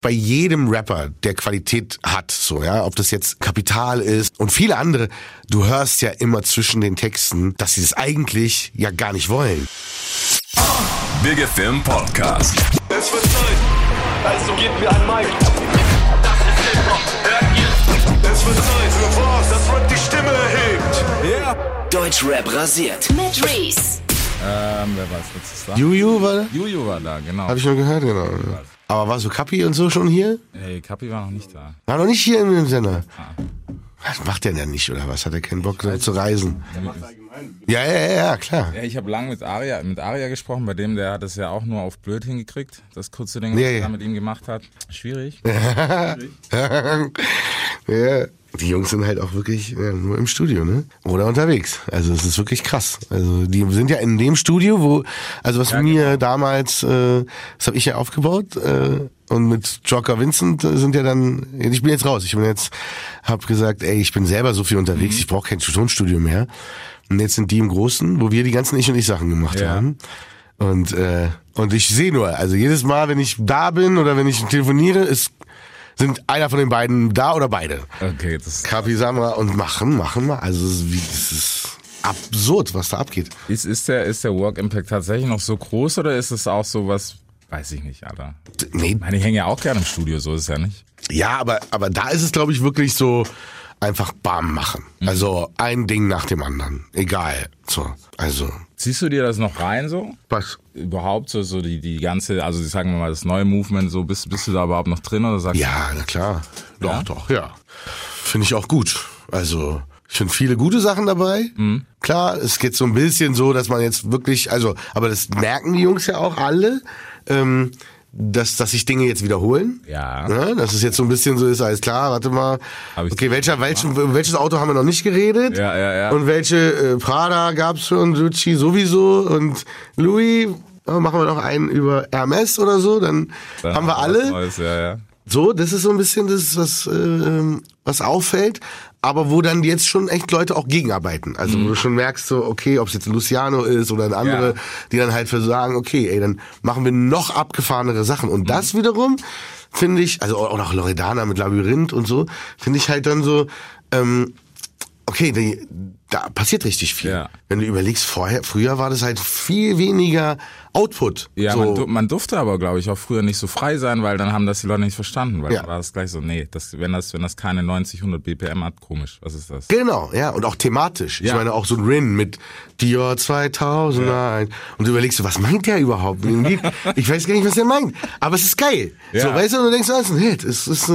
bei jedem Rapper, der Qualität hat, so, ja, ob das jetzt Kapital ist und viele andere, du hörst ja immer zwischen den Texten, dass sie das eigentlich ja gar nicht wollen. Big Film Podcast. Es wird Zeit, also gebt mir ein Mic. Das ist Hip-Hop, hört ihr? Es wird Zeit für was, das Rap die Stimme erhebt. Deutschrap rasiert. Mit Reese. Ähm, wer war es letztes da? Juju war da? Juju war da, genau. Hab ich noch gehört, genau. Aber war so Kapi und so schon hier? Ey, Kapi war noch nicht da. War noch nicht hier in dem Sender. Was macht der denn nicht, oder was? Hat er keinen Bock so zu reisen? Ja, ja, ja, ja, klar. Ja, ich habe lang mit Aria, mit Aria gesprochen, bei dem, der hat es ja auch nur auf blöd hingekriegt, das kurze Ding, was Ja, er ja. da mit ihm gemacht hat. Schwierig. ja, die Jungs sind halt auch wirklich ja, nur im Studio, ne? Oder unterwegs. Also es ist wirklich krass. Also die sind ja in dem Studio, wo, also was Ja, mir genau. damals, äh, das habe ich ja aufgebaut, äh, und mit Joker Vincent äh, sind ja dann, ich bin jetzt raus. Ich bin jetzt, hab gesagt, ey, ich bin selber so viel unterwegs, Mhm. ich brauche kein Tonstudio mehr. Und jetzt sind die im Großen, wo wir die ganzen Ich und Ich Sachen gemacht Ja. haben. Und, äh, und ich sehe nur, also jedes Mal, wenn ich da bin oder wenn ich telefoniere, ist, sind einer von den beiden da oder beide. Okay, das Kapi Samra und machen, machen mal. Also es ist, wie, es ist absurd, was da abgeht. ist, ist der, ist der Work Impact tatsächlich noch so groß oder ist es auch so was, weiß ich nicht, Alter. Nee, Ich meine, ich hänge ja auch gerne im Studio, so ist es ja nicht. ja, aber, aber da ist es, glaube ich, wirklich so einfach bam machen. Also ein Ding nach dem anderen. Egal. So, also. Ziehst du dir das noch rein so? Was? Überhaupt so, so die, die ganze, also sagen wir mal, das neue Movement, so bist, bist du da überhaupt noch drin oder sagst Ja, na klar. Doch, Ja? doch, ja. Finde ich auch gut. Also, ich finde viele gute Sachen dabei. Mhm. Klar, es geht so ein bisschen so, dass man jetzt wirklich, also, aber das merken die Jungs ja auch alle, ähm, dass, dass sich Dinge jetzt wiederholen. Ja. Ne? Dass es jetzt so ein bisschen so ist, alles klar, warte mal. Okay, welcher, welchen, welches Auto haben wir noch nicht geredet? Ja, ja, ja. Und welche äh, Prada gab's schon, Gucci sowieso und Louis, äh, machen wir noch einen über Hermes oder so, dann, Dann haben wir alle. Neues, ja, ja. So, das ist so ein bisschen das, was, äh, ähm, was auffällt, aber wo dann jetzt schon echt Leute auch gegenarbeiten. Also wo du schon merkst, so, okay, ob es jetzt Luciano ist oder ein andere, Mhm. Ja. die dann halt für sagen, okay, ey, dann machen wir noch abgefahrenere Sachen. Und das wiederum finde ich, also auch auch Loredana mit Labyrinth und so, finde ich halt dann so, ähm, okay, die, da passiert richtig viel. Ja. Wenn du überlegst, vorher, früher war das halt viel weniger Output. Ja, so. man, du- man durfte aber, glaube ich, auch früher nicht so frei sein, weil dann haben das die Leute nicht verstanden. Weil Ja. dann war das gleich so, nee, das, wenn, das, wenn das keine 90, 100 BPM hat, komisch. Was ist das? Genau, ja, und auch thematisch. Ich Ja. meine, auch so ein Rin mit Dior 2001. Und du überlegst, so, was meint der überhaupt? Ich weiß gar nicht, was der meint. Aber es ist geil. Ja. So, weißt du, und du denkst, das ist ein Hit. Es ist,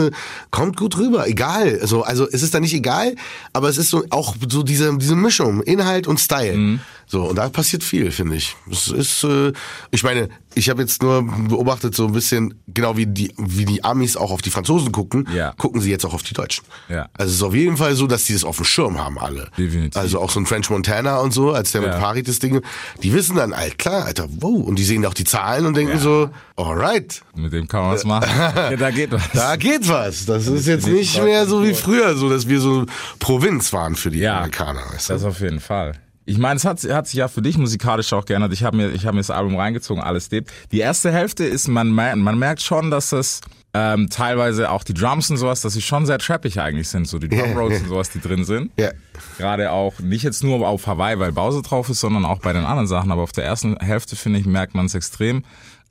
kommt gut rüber. Egal. So, also, es ist da nicht egal, aber es ist so, auch so diese, diese Mischung. Inhalt und Style. Mhm. So, und da passiert viel, finde ich. Es ist, äh, ich meine, ich habe jetzt nur beobachtet, so ein bisschen, genau wie die, wie die Amis auch auf die Franzosen gucken, Ja. gucken sie jetzt auch auf die Deutschen. Ja. Also es ist auf jeden Fall so, dass die das auf dem Schirm haben alle. Definitiv. Also auch so ein French Montana und so, als der mit Ja. Farid das Ding, die wissen dann, alt klar, Alter, wow, und die sehen auch die Zahlen und denken Ja. so, alright, Mit dem kann man was machen. ja, da geht was. da geht was. Das ist jetzt nicht mehr so wie früher, so dass wir so Provinz waren für die. Amerikaner. Weißt du? Das auf jeden Fall. Ich meine, es hat, hat sich ja für dich musikalisch auch geändert. Ich habe mir, ich habe mir das Album reingezogen, alles lebt. Die erste Hälfte ist, man, man merkt schon, dass das ähm, teilweise auch die Drums und sowas, dass sie schon sehr trappig eigentlich sind, so die Drum Rolls und sowas, die drin sind. Ja. Gerade auch nicht jetzt nur auf Hawaii, weil Bowser drauf ist, sondern auch bei den anderen Sachen. Aber auf der ersten Hälfte finde ich merkt man es extrem.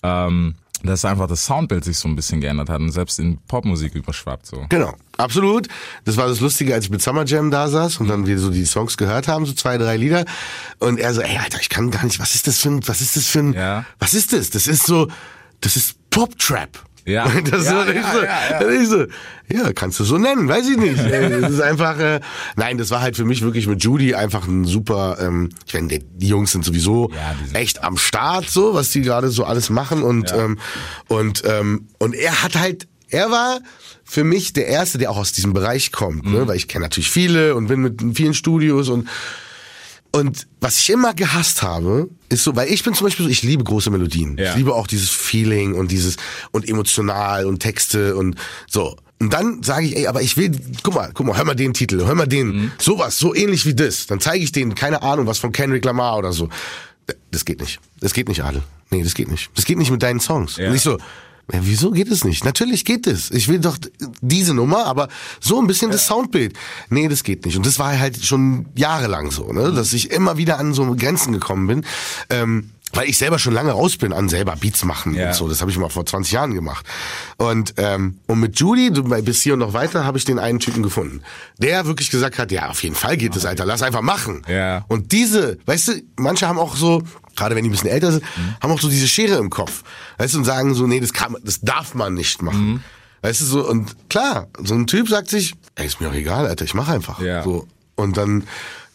Ähm, dass einfach das Soundbild sich so ein bisschen geändert hat und selbst in Popmusik überschwappt so. Genau, absolut. Das war das Lustige, als ich mit Summer Jam da saß und dann wir so die Songs gehört haben, so zwei, drei Lieder. Und er so, ey, Alter, ich kann gar nicht, was ist das für ein, was ist das für ein, Ja. was ist das? Das ist so, das ist Pop-Trap. Ja. Das Ja, war ja, so, ja, ja. ist so, ja, kannst du so nennen, weiß ich nicht. Das ist einfach, äh, nein, das war halt für mich wirklich mit Judy einfach ein super, ähm, ich meine, die, Jungs sind sowieso Ja, sind- echt am Start, so, was die gerade so alles machen und, Ja. ähm, und, ähm, und er hat halt, er war für mich der Erste, der auch aus diesem Bereich kommt, Mhm. ne? weil ich kenne natürlich viele und bin mit vielen Studios und und was ich immer gehasst habe, ist so, weil ich bin zum Beispiel so, ich liebe große Melodien. Ja. Ich liebe auch dieses Feeling und dieses und emotional und Texte und so. Und dann sage ich, ey, aber ich will, guck mal, guck mal, hör mal den Titel, hör mal den, Mhm. sowas, so ähnlich wie das. Dann zeige ich denen, keine Ahnung, was von Kendrick Lamar oder so. Das geht nicht. Das geht nicht, Adel. Nee, das geht nicht. Das geht nicht mit deinen Songs. Ja. Und ich so, Ja, wieso geht es nicht? Natürlich geht es. Ich will doch diese Nummer, aber so ein bisschen das Soundbild. Nee, das geht nicht. Und das war halt schon jahrelang so, ne? dass ich immer wieder an so Grenzen gekommen bin. Ähm, weil ich selber schon lange raus bin an selber Beats machen Ja. und so. Das habe ich mal vor 20 Jahren gemacht. Und ähm, und mit Judy, du, bis hier und noch weiter, habe ich den einen Typen gefunden, der wirklich gesagt hat, ja, auf jeden Fall geht es, Alter, lass einfach machen. Ja. Und diese, weißt du, manche haben auch so, gerade wenn die ein bisschen älter sind, haben auch so diese Schere im Kopf. Weißt du, und sagen so, nee, das kann, das darf man nicht machen. Weißt du, so, und klar, so ein Typ sagt sich, ey, ist mir auch egal, Alter, ich mache einfach. Ja. So. Und dann,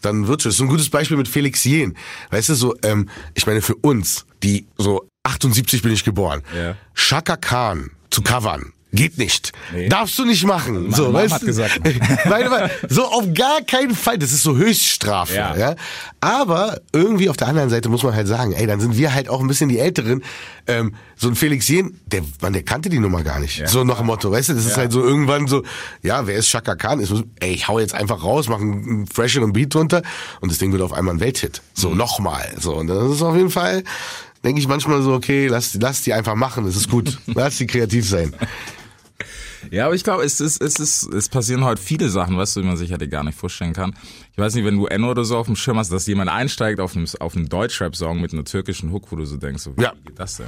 dann wird's schon. Das ist so ein gutes Beispiel mit Felix Jen. Weißt du, so, ähm, ich meine, für uns, die so 78 bin ich geboren, Ja. Shaka Khan zu covern. Geht nicht. Nee. Darfst du nicht machen. so, weißt hat du? gesagt. Nein, so auf gar keinen Fall. Das ist so Höchststrafe. Ja. Ja. Aber irgendwie auf der anderen Seite muss man halt sagen, ey, dann sind wir halt auch ein bisschen die Älteren. Ähm, so ein Felix Jen, der, man, der kannte die Nummer gar nicht. Ja. So nach dem Motto, weißt du, das ist Ja. halt so irgendwann so, ja, wer ist Shaka Khan? Ist, ey, ich hau jetzt einfach raus, mach einen, einen fresheren Beat drunter und das Ding wird auf einmal ein Welthit. So, Mhm. nochmal. So, und das ist auf jeden Fall, denke ich manchmal so, okay, lass, lass die einfach machen, das ist gut. lass die kreativ sein. Ja, aber ich glaube, es ist, es ist, es passieren heute viele Sachen, weißt du, die man sich hätte gar nicht vorstellen kann. Ich weiß nicht, wenn du Enno oder so auf dem Schirm hast, dass jemand einsteigt auf einem, auf einem Deutschrap-Song mit einer türkischen Hook, wo du so denkst, so, wie Ja. geht das denn?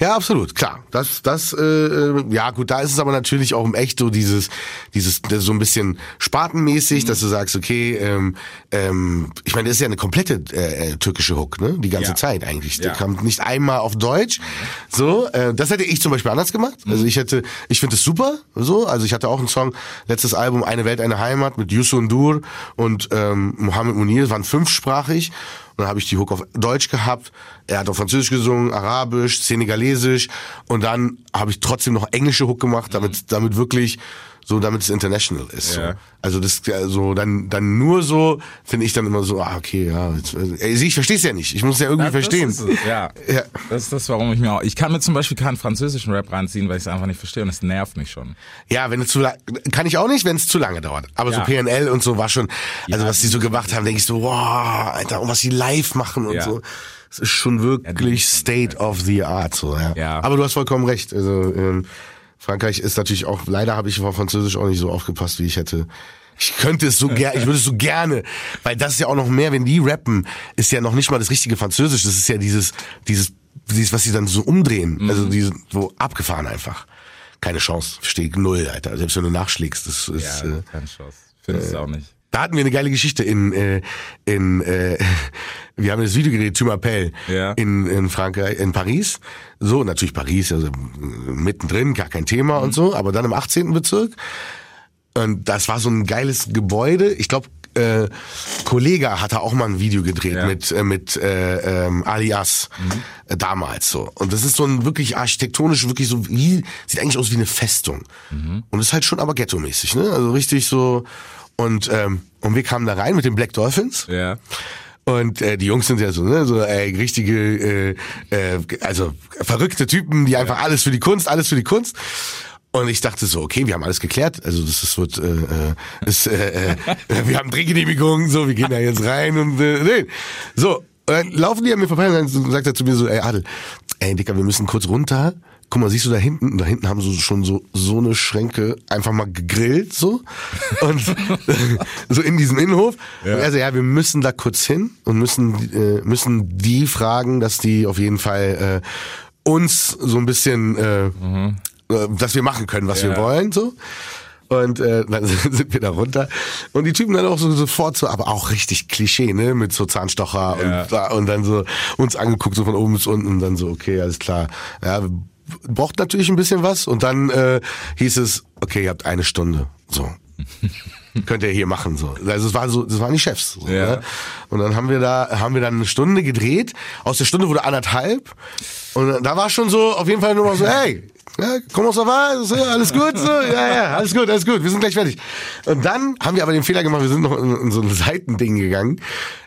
Ja, absolut, klar. Das, das, äh, äh, ja gut, da ist es aber natürlich auch im echt so dieses, dieses, so ein bisschen spatenmäßig, dass du sagst, okay, ähm, ähm, ich meine, das ist ja eine komplette äh, äh, türkische Hook, ne? Die ganze Ja. Zeit eigentlich. Der Ja. kam nicht einmal auf Deutsch. So, äh, das hätte ich zum Beispiel anders gemacht. Also ich hätte, ich finde es super. So, also ich hatte auch einen Song, letztes Album, Eine Welt, eine Heimat mit Yusun Dur und ähm, Mohammed Munir, waren fünfsprachig. Und dann habe ich die Hook auf Deutsch gehabt. Er hat auf Französisch gesungen, Arabisch, Senegalesisch. Und dann habe ich trotzdem noch englische Hook gemacht, damit, damit wirklich so, damit es international ist. So. Ja. Also das, also dann, dann nur so finde ich dann immer so, ah okay, ja, jetzt, äh, ey, ich verstehe es ja nicht. Ich muss es ja irgendwie Das- verstehen. Das ist es, ja. Ja. Das ist das, warum ich mir auch, ich kann mir zum Beispiel keinen französischen Rap reinziehen, weil ich es einfach nicht verstehe und es nervt mich schon. Ja, wenn es zu kann ich auch nicht, wenn es zu lange dauert. Aber so Ja. PNL und so war schon, also was die so gemacht haben, denke ich so, wow, Alter, und was die live machen und so. Das ist schon wirklich State of the Art, so, ja. Ja. Aber du hast vollkommen recht. Also, ähm, Frankreich ist natürlich auch, leider habe ich auf Französisch auch nicht so aufgepasst, wie ich hätte. Ich könnte es so gerne, ich würde es so gerne, weil das ist ja auch noch mehr, wenn die rappen, ist ja noch nicht mal das richtige Französisch, das ist ja dieses, dieses, dieses, was sie dann so umdrehen, Mhm. also diese, so abgefahren einfach. Keine Chance, steht null, Alter. Selbst wenn du nachschlägst, das ist, Ja, äh, keine Chance. Finde ich auch nicht. Da hatten wir eine geile Geschichte in, äh, in äh, wir haben das Video gedreht, Thumapel, Ja. in, in Frankreich, in Paris. So, natürlich Paris, also äh, mittendrin, gar kein Thema und so, aber dann im 18. Bezirk. Und das war so ein geiles Gebäude. Ich glaube, äh, Kollega hatte auch mal ein Video gedreht Ja. mit äh, mit äh, ähm, Alias äh, damals so. Und das ist so ein wirklich architektonisch wirklich so wie sieht eigentlich aus wie eine Festung. Und ist halt schon aber ghetto-mäßig, ne? Also richtig so und ähm, und wir kamen da rein mit den Black Dolphins. Ja. Und äh, die Jungs sind ja so, ne, so äh, richtige, äh, äh, also verrückte Typen, die einfach alles für die Kunst, alles für die Kunst. Und ich dachte so, okay, wir haben alles geklärt. Also das, das wird, äh, äh, ist, äh, äh, wir haben Drehgenehmigungen, so, wir gehen da jetzt rein und äh, nee. so. Und dann laufen die an mir vorbei und dann sagt er zu mir so, ey Adel, ey Dicker, wir müssen kurz runter. Guck mal, siehst du da hinten? Da hinten haben sie schon so so eine Schränke einfach mal gegrillt so und so in diesem Innenhof. Und er so, ja, wir müssen da kurz hin und müssen äh, müssen die fragen, dass die auf jeden Fall äh, uns so ein bisschen äh, äh, dass wir machen können, was wir Ja. wollen so. Und äh, dann sind wir da runter. Und die Typen dann auch so sofort so, aber auch richtig Klischee, ne? Mit so Zahnstocher Ja. und, und dann so uns angeguckt, so von oben bis unten und dann so, okay, alles klar. Ja, wir braucht natürlich ein bisschen was. Und dann äh, hieß es, okay, ihr habt eine Stunde. So. Könnt ihr hier machen so. Also es war so, das waren die Chefs. So, Ja. ne? Und dann haben wir da, haben wir dann eine Stunde gedreht. Aus der Stunde wurde anderthalb. Und da war schon so, auf jeden Fall nur mal so, hey, ja, comment ça va? So, alles gut? So, ja, ja, alles gut, alles gut, wir sind gleich fertig. Und dann haben wir aber den Fehler gemacht, wir sind noch in, in so ein Seitending gegangen,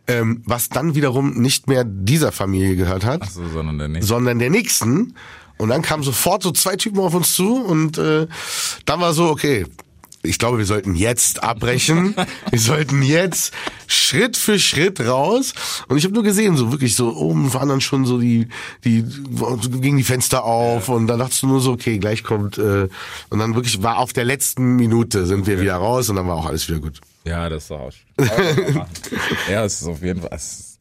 ähm, was dann wiederum nicht mehr dieser Familie gehört hat, So, sondern der nicht. sondern der nächsten. Und dann kamen sofort so zwei Typen auf uns zu und äh, dann war so, okay, ich glaube, wir sollten jetzt abbrechen. wir sollten jetzt Schritt für Schritt raus. Und ich habe nur gesehen, so wirklich so oben waren dann schon so die, die gingen die Fenster auf und dann dachtest du nur so, okay, gleich kommt äh, und dann wirklich war auf der letzten Minute sind wir wieder raus und dann war auch alles wieder gut. Ja, das ist auch. ja, es ist auf jeden Fall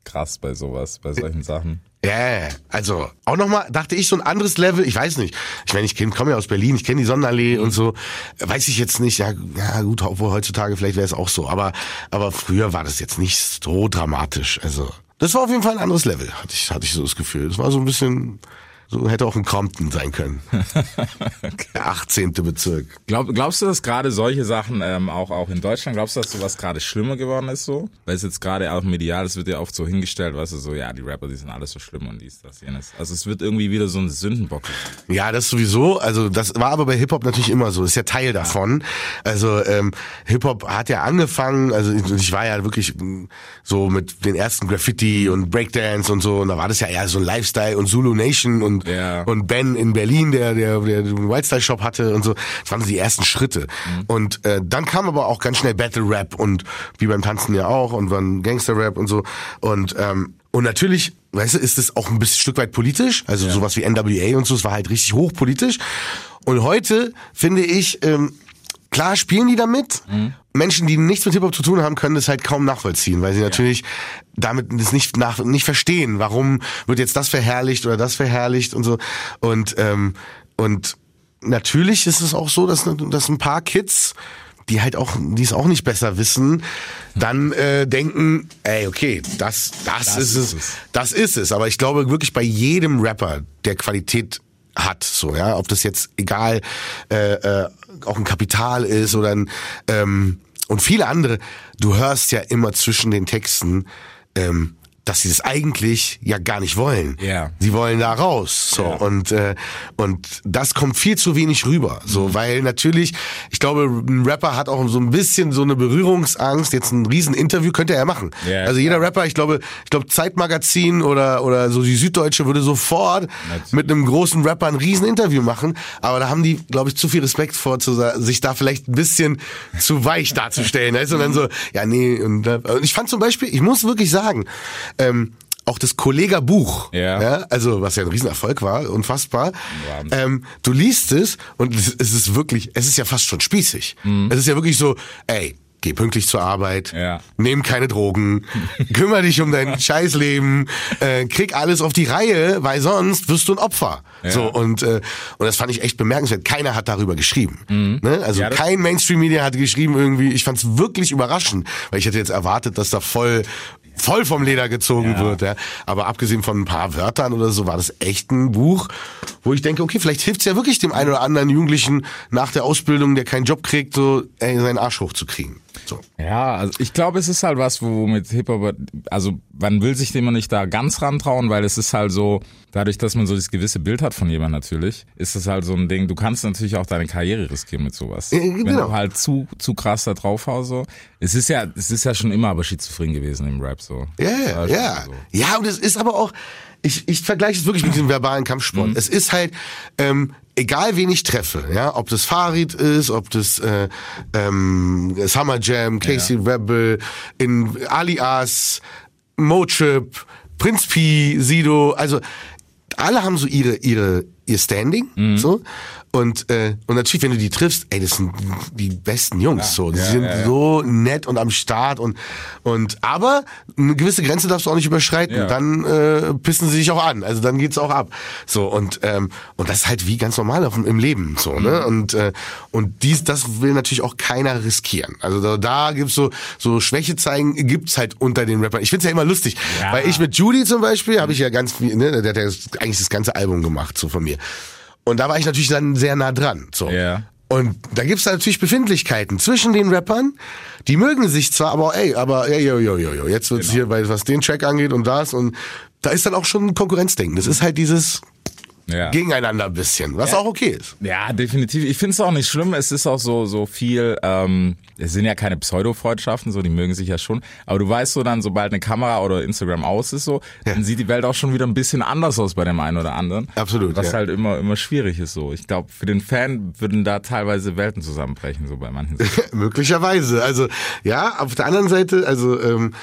krass bei sowas, bei solchen Sachen. Ja, yeah, also auch nochmal, dachte ich, so ein anderes Level, ich weiß nicht. Ich meine, ich komme ja aus Berlin, ich kenne die Sonnenallee und so. Weiß ich jetzt nicht, ja, ja gut, obwohl heutzutage vielleicht wäre es auch so. Aber, aber früher war das jetzt nicht so dramatisch. Also, das war auf jeden Fall ein anderes Level, hatte ich, hatte ich so das Gefühl. Das war so ein bisschen, so hätte auch ein Compton sein können. Der 18. Bezirk. Glaub, glaubst du, dass gerade solche Sachen ähm, auch auch in Deutschland, glaubst du, dass sowas gerade schlimmer geworden ist so? Weil es jetzt gerade auch medial, es wird ja oft so hingestellt, weißt du, so, ja, die Rapper, die sind alles so schlimm und dies, das, jenes. Also es wird irgendwie wieder so ein Sündenbock. Ja, das sowieso. Also das war aber bei Hip-Hop natürlich immer so. Das ist ja Teil davon. Also ähm, Hip-Hop hat ja angefangen, also ich war ja wirklich so mit den ersten Graffiti und Breakdance und so und da war das ja eher so ein Lifestyle und Zulu Nation und Ja. und Ben in Berlin, der der der den Whitestyle Shop hatte und so. Das waren so die ersten Schritte. Und äh, dann kam aber auch ganz schnell Battle Rap und wie beim Tanzen ja auch und dann Gangster Rap und so und ähm, und natürlich, weißt du, ist es auch ein bisschen Stück weit politisch, also sowas wie NWA und so, es war halt richtig hochpolitisch. Und heute finde ich, ähm, klar spielen die damit. Menschen, die nichts mit Hip-Hop zu tun haben, können das halt kaum nachvollziehen, weil sie natürlich damit das nicht nach, nicht verstehen, warum wird jetzt das verherrlicht oder das verherrlicht und so. Und, ähm, und natürlich ist es auch so, dass, dass ein paar Kids die halt auch, die es auch nicht besser wissen, dann äh, denken, ey, okay, das, das, ist, ist es, es. das ist es. Aber ich glaube wirklich bei jedem Rapper, der Qualität hat, so ja, ob das jetzt egal äh, äh, auch ein Kapital ist oder ein ähm, und viele andere, du hörst ja immer zwischen den Texten, ähm, dass sie das eigentlich ja gar nicht wollen. Ja. Sie wollen da raus. So Ja. und äh, und das kommt viel zu wenig rüber. So, Mhm. weil natürlich, ich glaube, ein Rapper hat auch so ein bisschen so eine Berührungsangst. Jetzt ein Rieseninterview könnte er machen. Ja, also jeder Rapper, ich glaube, ich glaube Zeitmagazin oder oder so die Süddeutsche würde sofort Natürlich. mit einem großen Rapper ein Rieseninterview machen. Aber da haben die, glaube ich, zu viel Respekt vor, zu, sich da vielleicht ein bisschen zu weich darzustellen. Also und dann so, ja nee. Und, da- und ich fand zum Beispiel, ich muss wirklich sagen. Ähm, auch das Kollega-Buch, Ja. also was ja ein Riesenerfolg war, unfassbar. Ähm, du liest es und es, es ist wirklich, es ist ja fast schon spießig. Es ist ja wirklich so, ey, geh pünktlich zur Arbeit, Ja. nimm keine Drogen, kümmere dich um dein Scheißleben, äh, krieg alles auf die Reihe, weil sonst wirst du ein Opfer. Ja. So und äh, und das fand ich echt bemerkenswert. Keiner hat darüber geschrieben. Ne? Also Mhm. Ja, kein Mainstream-Media hat geschrieben irgendwie. Ich fand es wirklich überraschend, weil ich hätte jetzt erwartet, dass da voll voll vom Leder gezogen Ja. wird. Ja. Aber abgesehen von ein paar Wörtern oder so war das echt ein Buch, wo ich denke, okay, vielleicht hilft's ja wirklich dem einen oder anderen Jugendlichen nach der Ausbildung, der keinen Job kriegt, so ey, seinen Arsch hochzukriegen. So. Ja, also ich glaube, es ist halt was, wo mit Hip-Hop, also man will sich dem nicht da ganz rantrauen, weil es ist halt so, dadurch, dass man so das gewisse Bild hat von jemandem natürlich, ist es halt so ein Ding, du kannst natürlich auch deine Karriere riskieren mit sowas. Wenn genau. du halt zu, zu krass da drauf haust, so. Es ist ja, es ist ja schon immer aber schizophren gewesen im Rap, so. Ja, ja, ja. so. Ja, und es ist aber auch, ich, ich vergleiche es wirklich mit diesem verbalen Kampfsport. Es ist halt, ähm, egal wen ich treffe, ja, ob das Farid ist, ob das äh, ähm, Summer Jam, Casey Rebel, in Alias, Motrip, Prinz P, Sido, also alle haben so ihre ihre ihr Standing, so und äh, und natürlich wenn du die triffst, ey, das sind die besten Jungs, so, die ja, sind ja, ja. so nett und am Start und und aber eine gewisse Grenze darfst du auch nicht überschreiten, Ja. dann äh, pissen sie dich auch an, also dann geht's auch ab, so und ähm, und das ist halt wie ganz normal auf, im Leben, so Mhm. ne und äh, und dies das will natürlich auch keiner riskieren, also da, da gibt's so so Schwäche zeigen gibt's halt unter den Rappern. Ich find's ja immer lustig, Ja. weil ich mit Judy zum Beispiel habe ich ja ganz viel, ne, der hat ja eigentlich das ganze Album gemacht so von mir. Und da war ich natürlich dann sehr nah dran. So. Ja. Und da gibt's da natürlich Befindlichkeiten zwischen den Rappern. Die mögen sich zwar, aber ey, aber ey, yo, yo, yo, yo. Jetzt wird's hier, bei was den Track angeht und das und da ist dann auch schon ein Konkurrenzdenken. Das ist halt dieses, Ja. gegeneinander ein bisschen, was auch okay ist. Ja, definitiv. Ich finde es auch nicht schlimm. Es ist auch so so viel. Ähm, es sind ja keine Pseudo-Freundschaften, so die mögen sich ja schon. Aber du weißt so dann, sobald eine Kamera oder Instagram aus ist, so, dann sieht die Welt auch schon wieder ein bisschen anders aus bei dem einen oder anderen. Absolut, Was ja. halt immer immer schwierig ist. So, ich glaube, für den Fan würden da teilweise Welten zusammenbrechen, so bei manchen. Möglicherweise. Also ja, auf der anderen Seite, also ähm,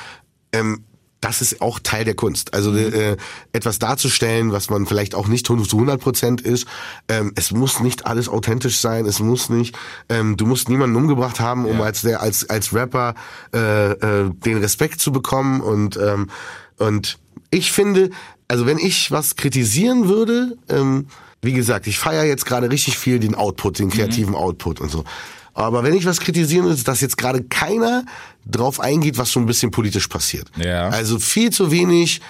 ähm, das ist auch Teil der Kunst. Also äh, etwas darzustellen, was man vielleicht auch nicht zu 100 Prozent ist. Ähm, es muss nicht alles authentisch sein. Es muss nicht. Ähm, du musst niemanden umgebracht haben, um Ja. als der als als Rapper äh, äh, den Respekt zu bekommen. Und ähm, und ich finde, also wenn ich was kritisieren würde, ähm, wie gesagt, ich feiere jetzt gerade richtig viel den Output, den kreativen Output und so. Aber wenn ich was kritisieren will, ist, dass jetzt gerade keiner drauf eingeht, was so ein bisschen politisch passiert. Ja. Also viel zu wenig.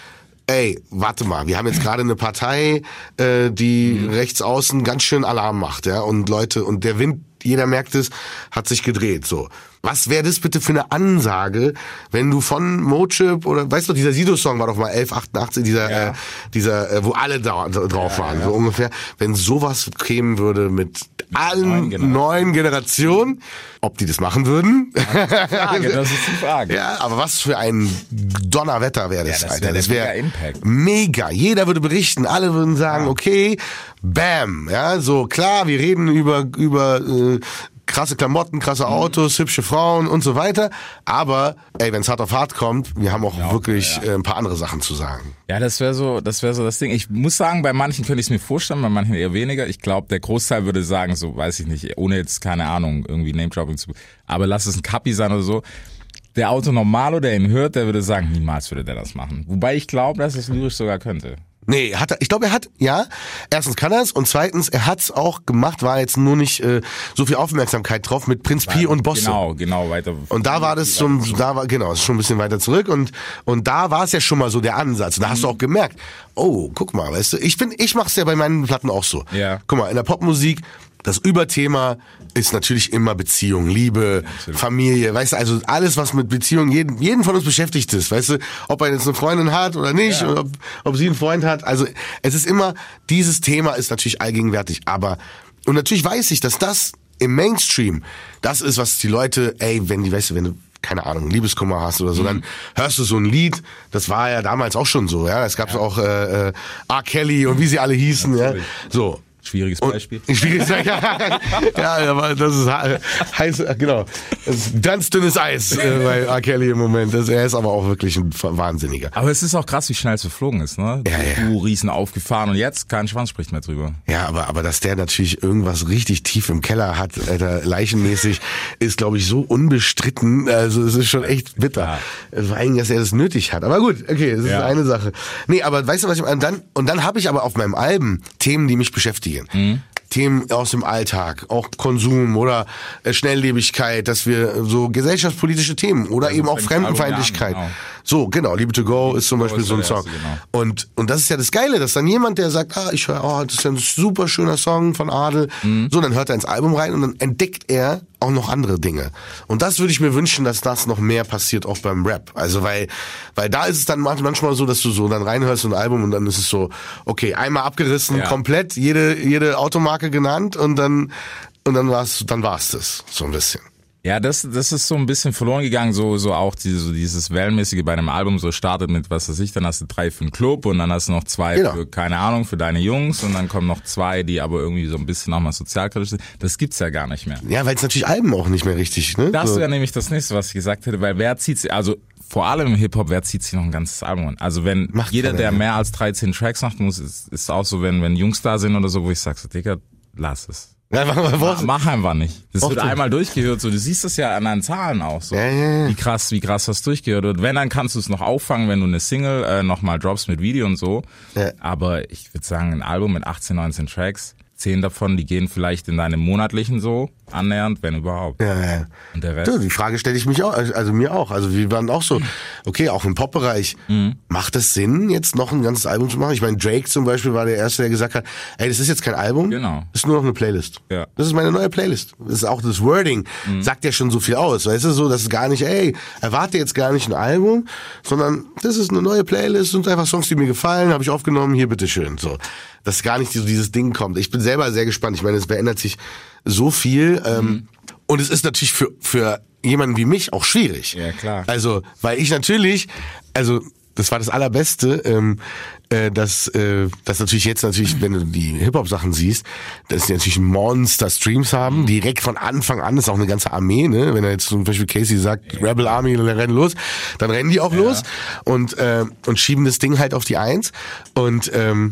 Ey, warte mal, wir haben jetzt gerade eine Partei, äh, die rechts außen ganz schön Alarm macht, ja, und Leute, und der Wind, jeder merkt es, hat sich gedreht, so. Was wäre das bitte für eine Ansage, wenn du von Mochip oder, weißt du, dieser Sido-Song war doch mal 1188, dieser, Ja. äh, dieser, äh, wo alle da, drauf waren, so ungefähr. Wenn sowas kämen würde mit allen neuen Generationen. neuen Generationen, ob die das machen würden? Frage, das ist die Frage. Ja, aber was für ein Donnerwetter wäre das, Ja, das Alter. wär das wäre mega Impact. Mega. Jeder würde berichten, alle würden sagen, okay, bam, ja, so klar, wir reden über über äh, krasse Klamotten, krasse Mhm. Autos, hübsche Frauen und so weiter, aber ey, wenn es hart auf hart kommt, wir haben auch Ja, wirklich ja. äh, ein paar andere Sachen zu sagen. Ja, das wäre so, das wäre so das Ding. Ich muss sagen, bei manchen könnte ich es mir vorstellen, bei manchen eher weniger. Ich glaube, der Großteil würde sagen, so weiß ich nicht, ohne jetzt keine Ahnung irgendwie Name Dropping zu, aber lass es ein Kapi sein oder so. Der Auto Normalo, der ihn hört, der würde sagen, niemals würde der das machen. Wobei ich glaube, dass es lyrisch sogar könnte. Nee, hat er, ich glaube, er hat, ja, erstens kann er es und zweitens, er hat's auch gemacht, war jetzt nur nicht äh, so viel Aufmerksamkeit drauf mit Prinz Pi und Bosse. Genau, genau, weiter. Und da war das schon, da war, genau, ist schon ein bisschen weiter zurück und, und da war es ja schon mal so der Ansatz. Und da hast du auch gemerkt, oh, guck mal, weißt du, ich bin, ich mach's ja bei meinen Platten auch so. Ja. Guck mal, in der Popmusik, das Überthema ist natürlich immer Beziehung, Liebe, Familie, weißt du, also alles, was mit Beziehung jeden, jeden von uns beschäftigt ist, weißt du, ob er jetzt eine Freundin hat oder nicht, Ja. oder ob, ob sie einen Freund hat, also es ist immer, dieses Thema ist natürlich allgegenwärtig, aber, und natürlich weiß ich, dass das im Mainstream, das ist, was die Leute, ey, wenn die, weißt du, wenn du keine Ahnung, Liebeskummer hast oder so, dann hörst du so ein Lied, das war ja damals auch schon so, ja, es gab auch äh, äh, R. Kelly und wie sie alle hießen, ja, Natürlich. so. Schwieriges Und- Beispiel. Schwieriges ja, ja, aber das ist he- heiß, genau. Das ist ganz dünnes Eis äh, bei R. Kelly im Moment. Das, er ist aber auch wirklich ein Wahnsinniger. Aber es ist auch krass, wie schnell es verflogen ist, ne? Ja, ja. Du Riesen aufgefahren und jetzt kein Schwanz spricht mehr drüber. Ja, aber, aber dass der natürlich irgendwas richtig tief im Keller hat, Alter, leichenmäßig, ist, glaube ich, so unbestritten. Also es ist schon echt bitter. Ja. Vor allem, dass er das nötig hat. Aber gut, okay, das ist Ja. eine Sache. Nee, aber weißt du, was ich meine? Und dann, und dann habe ich aber auf meinem Alben Themen, die mich beschäftigen. Mhm. Themen aus dem Alltag, auch Konsum oder äh, Schnelllebigkeit, dass wir so gesellschaftspolitische Themen oder eben auch Album Fremdenfeindlichkeit. genau. So, genau, Liebe to Go ist zum Beispiel ist so ein Song. erste, genau. Und, und das ist ja das Geile, dass dann jemand, der sagt, ah, ich höre, oh, das ist ja ein super schöner Song von Adel, Mhm. so, dann hört er ins Album rein und dann entdeckt er auch noch andere Dinge. Und das würde ich mir wünschen, dass das noch mehr passiert, auch beim Rap. Also, weil, weil da ist es dann manch- manchmal so, dass du so dann reinhörst in ein Album und dann ist es so, okay, einmal abgerissen, Ja. komplett, jede, jede Automarke genannt und dann, und dann war's, dann war's das, so ein bisschen. Ja, das, das ist so ein bisschen verloren gegangen, so, so auch diese, so dieses Wellenmäßige bei einem Album, so startet mit, was weiß ich, dann hast du drei für den Club und dann hast du noch zwei Genau. für, keine Ahnung, für deine Jungs und dann kommen noch zwei, die aber irgendwie so ein bisschen nochmal sozialkritisch sind. Das gibt's ja gar nicht mehr. Ja, weil es natürlich Alben auch nicht mehr richtig, ne? Das so. wäre nämlich das nächste, was ich gesagt hätte, weil wer zieht sich, also vor allem im Hip-Hop, wer zieht sich noch ein ganzes Album an? Also wenn Macht jeder, der mehr als 13 Tracks macht, muss, ist, ist auch so, wenn, wenn Jungs da sind oder so, wo ich sag so, Digga, lass es. Ja, mach Mach, einfach nicht. Das Och, wird du. einmal durchgehört, so du siehst das ja an deinen Zahlen auch so. Ja, ja, ja. Wie krass, wie krass das durchgehört wird. Wenn, dann kannst du es noch auffangen, wenn du eine Single äh, nochmal droppst mit Video und so. Ja. Aber ich würde sagen, ein Album mit 18, 19 Tracks, 10 davon, die gehen vielleicht in deine monatlichen so. annähernd, wenn überhaupt. Ja, ja. Und der Rest? Du, die Frage stelle ich mich auch, also also mir auch. Also wir waren auch so, okay, auch im Pop-Bereich, Mhm. macht es Sinn, jetzt noch ein ganzes Album zu machen? Ich meine, Drake zum Beispiel war der Erste, der gesagt hat, ey, das ist jetzt kein Album, Genau. das ist nur noch eine Playlist. Ja. Mhm. Das ist meine neue Playlist. Das ist auch das Wording, sagt ja schon so viel aus. Weißt du, so, das ist gar nicht, ey, erwarte jetzt gar nicht ein Album, sondern das ist eine neue Playlist und einfach Songs, die mir gefallen, habe ich aufgenommen, hier bitteschön. So. Dass gar nicht so dieses Ding kommt. Ich bin selber sehr gespannt. Ich meine, es verändert sich so viel. Ähm, Mhm. Und es ist natürlich für, für jemanden wie mich auch schwierig. Ja, klar. Also, weil ich natürlich, also das war das Allerbeste, ähm, äh, dass, äh, dass natürlich jetzt natürlich, wenn du die Hip-Hop-Sachen siehst, dass die natürlich Monster-Streams haben, direkt von Anfang an, ist auch eine ganze Armee, ne? Wenn er jetzt zum Beispiel Casey sagt, Rebel Army, dann rennen los, dann rennen die auch los und, äh, und schieben das Ding halt auf die Eins. Und, ähm,